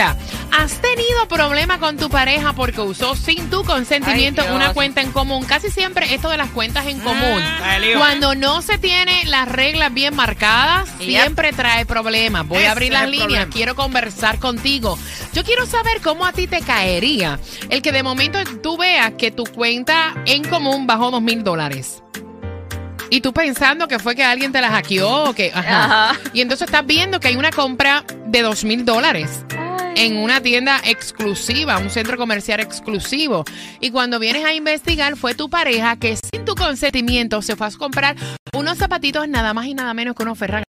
¿Has tenido problema con tu pareja porque usó sin tu consentimiento Ay, una cuenta en común? Casi siempre esto de las cuentas en común. Lío. Cuando no se tiene las reglas bien marcadas, Yep. siempre trae problemas. Voy Ese a abrir las líneas, problema. quiero conversar contigo. Yo quiero saber cómo a ti te caería el que de momento tú veas que tu cuenta en común bajó dos mil dólares. Y tú pensando que fue que alguien te la hackeó o que... Ajá. Ajá. Y entonces estás viendo que hay una compra de dos mil dólares en una tienda exclusiva, un centro comercial exclusivo. Y cuando vienes a investigar, fue tu pareja que sin tu consentimiento se fue a comprar unos zapatitos nada más y nada menos que unos Ferragamo.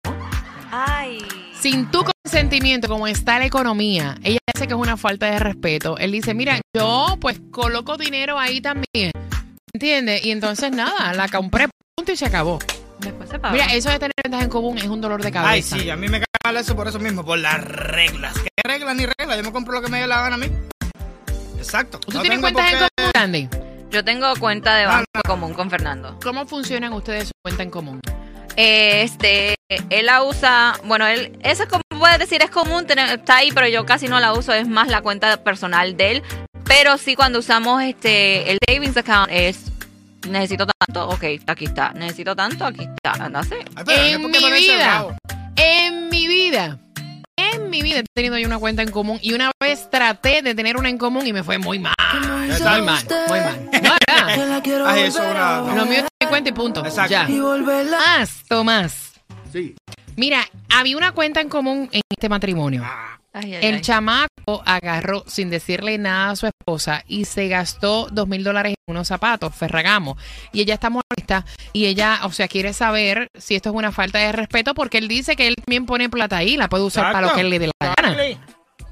Ay. Sin tu consentimiento, como está la economía, ella dice que es una falta de respeto. Él dice, mira, yo pues coloco dinero ahí también. ¿Entiendes? Y entonces nada, la compré, punto y se acabó. Después se paga. Mira, eso de tener ventas en común es un dolor de cabeza. Ay, sí, a mí me caga eso por eso mismo, por las reglas. ¿Qué reglas ni reglas? Yo me compro lo que me dé la gana a mí. Exacto. ¿Tú No tienes cuentas en común, Andy? Yo tengo cuenta de No, banco no. común con Fernando. ¿Cómo funcionan ustedes su cuenta en común? Este, él la usa, bueno, él, esa es como puedes decir es común, tener- está ahí, pero yo casi no la uso, es más la cuenta personal de él. Pero sí cuando usamos este, el savings account es, necesito tanto, ok, aquí está, necesito tanto, aquí está. Ay, pero En ¿por qué mi vida. En mi vida, en mi vida he tenido yo una cuenta en común y una vez traté de tener una en común y me fue muy mal. Muy Exacto. mal, muy mal. No, ¿verdad? Ay, eso una... no. Lo mío es mi cuenta y punto. Exacto. Ya. Y Tomás, Tomás. Sí. Mira, había una cuenta en común en este matrimonio. Ah, Ay, ay, El ay. chamaco agarró sin decirle nada a su esposa y se gastó dos mil dólares en unos zapatos, Ferragamo. Y ella está molesta y ella, o sea, quiere saber si esto es una falta de respeto porque él dice que él también pone plata ahí, la puede usar para lo que él le dé la gana.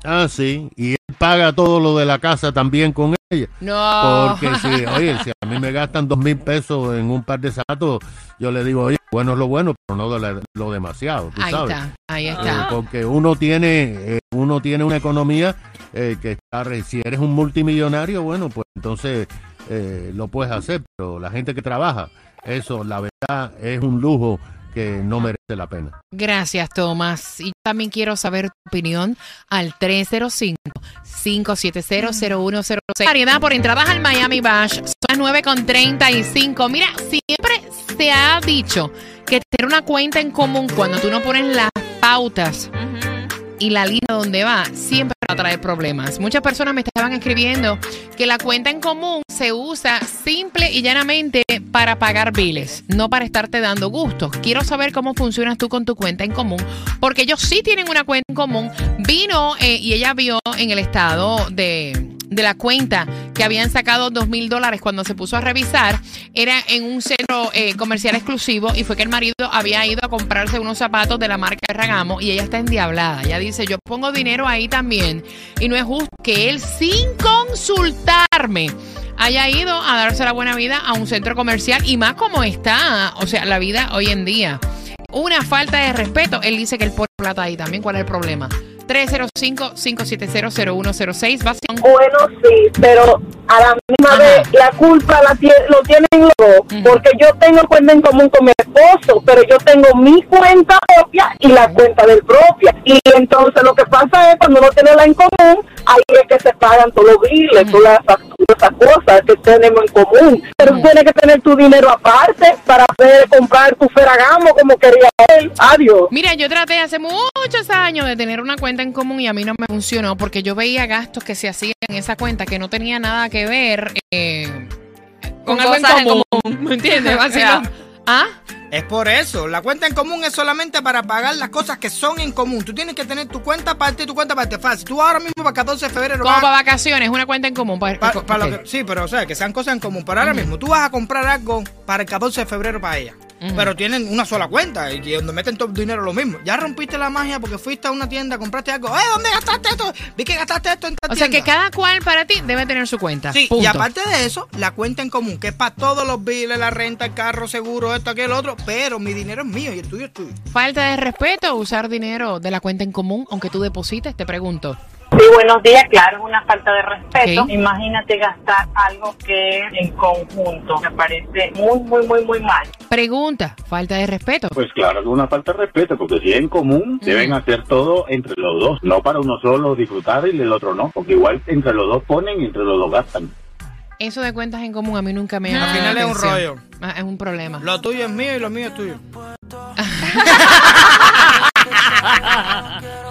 Ah, sí. Y él paga todo lo de la casa también con ella. No. Porque si, oye, si a mí me gastan dos mil pesos en un par de zapatos, yo le digo, oye, bueno es lo bueno, pero no de la- lo demasiado, tú Ahí sabes. está, ahí Eh, está. porque uno tiene, eh, uno tiene una economía eh, que está, re- si eres un multimillonario, bueno, pues entonces eh, lo puedes hacer, pero la gente que trabaja, eso, la verdad, es un lujo que no merece la pena. Gracias, Tomás. Y también quiero saber tu opinión al 305-570-0106. Variedad por entradas al Miami Bash. Son las 9 con 35. Mira, siempre se ha dicho que tener una cuenta en común cuando tú no pones las pautas. Y la línea donde va, siempre va a traer problemas. Muchas personas me estaban escribiendo que la cuenta en común se usa simple y llanamente para pagar biles, no para estarte dando gustos. Quiero saber cómo funcionas tú con tu cuenta en común, porque ellos sí tienen una cuenta en común. Vino eh, y ella vio en el estado de, de la cuenta que habían sacado dos mil dólares cuando se puso a revisar. Era en un centro eh, comercial exclusivo y fue que el marido había ido a comprarse unos zapatos de la marca Ragamo y ella está endiablada. Ella dice, yo pongo dinero ahí también y no es justo que él sin consultarme haya ido a darse la buena vida a un centro comercial y más como está, o sea, la vida hoy en día. Una falta de respeto. Él dice que él pone plata ahí también. ¿Cuál es el problema? 305-570-0106. Vacilón. Bueno, sí, pero a la misma Ajá. vez la culpa la tie- lo tienen los dos, porque yo tengo cuenta en común con mi esposo, pero yo tengo mi cuenta propia y la cuenta del propia. Y entonces lo que pasa es cuando no tiene la en común, ahí es que se pagan todos los biles, todas esas, todas esas cosas que tenemos en común. Pero tú tienes que tener tu dinero aparte para poder comprar tu feragamo como quería él. Adiós. Mira, yo traté hace muchos años de tener una cuenta en común y a mí no me funcionó porque yo veía gastos que se hacían en esa cuenta que no tenía nada que ver eh, con, Con algo en común. ¿Me entiendes? ¿Ah? Es por eso, la cuenta en común es solamente para pagar las cosas que son en común. Tú tienes que tener tu cuenta aparte y tu cuenta aparte. Fácil. Tú ahora mismo para 14 de febrero Como vas para vacaciones, una cuenta en común. Para, pa- pa lo ok. que- sí, pero o sea, que sean cosas en común. Pero ahora mismo tú vas a comprar algo para el 14 de febrero para ella. Pero tienen una sola cuenta y donde meten todo el dinero lo mismo. Ya rompiste la magia porque fuiste a una tienda, compraste algo. ¡Eh, ¿dónde gastaste esto? Vi que gastaste esto en tal O sea que tienda". cada cual para ti debe tener su cuenta. Sí, Punto. y aparte de eso, la cuenta en común, que es para todos los biles, la renta, el carro, seguro, esto, aquel, otro. Pero mi dinero es mío y el tuyo es tuyo. Falta de respeto usar dinero de la cuenta en común, aunque tú deposites, te pregunto. Sí, buenos días. Claro, es una falta de respeto. Imagínate gastar algo que es en conjunto. Me parece muy, muy, muy, muy mal. Pregunta, falta de respeto. Pues claro es una falta de respeto, porque si es en común, deben hacer todo entre los dos, no para uno solo disfrutar y el otro no, porque igual entre los dos ponen y entre los dos gastan. Eso de cuentas en común a mí nunca me ha Al final es un rollo. Ah, es un problema. Lo tuyo es mío y lo mío es tuyo.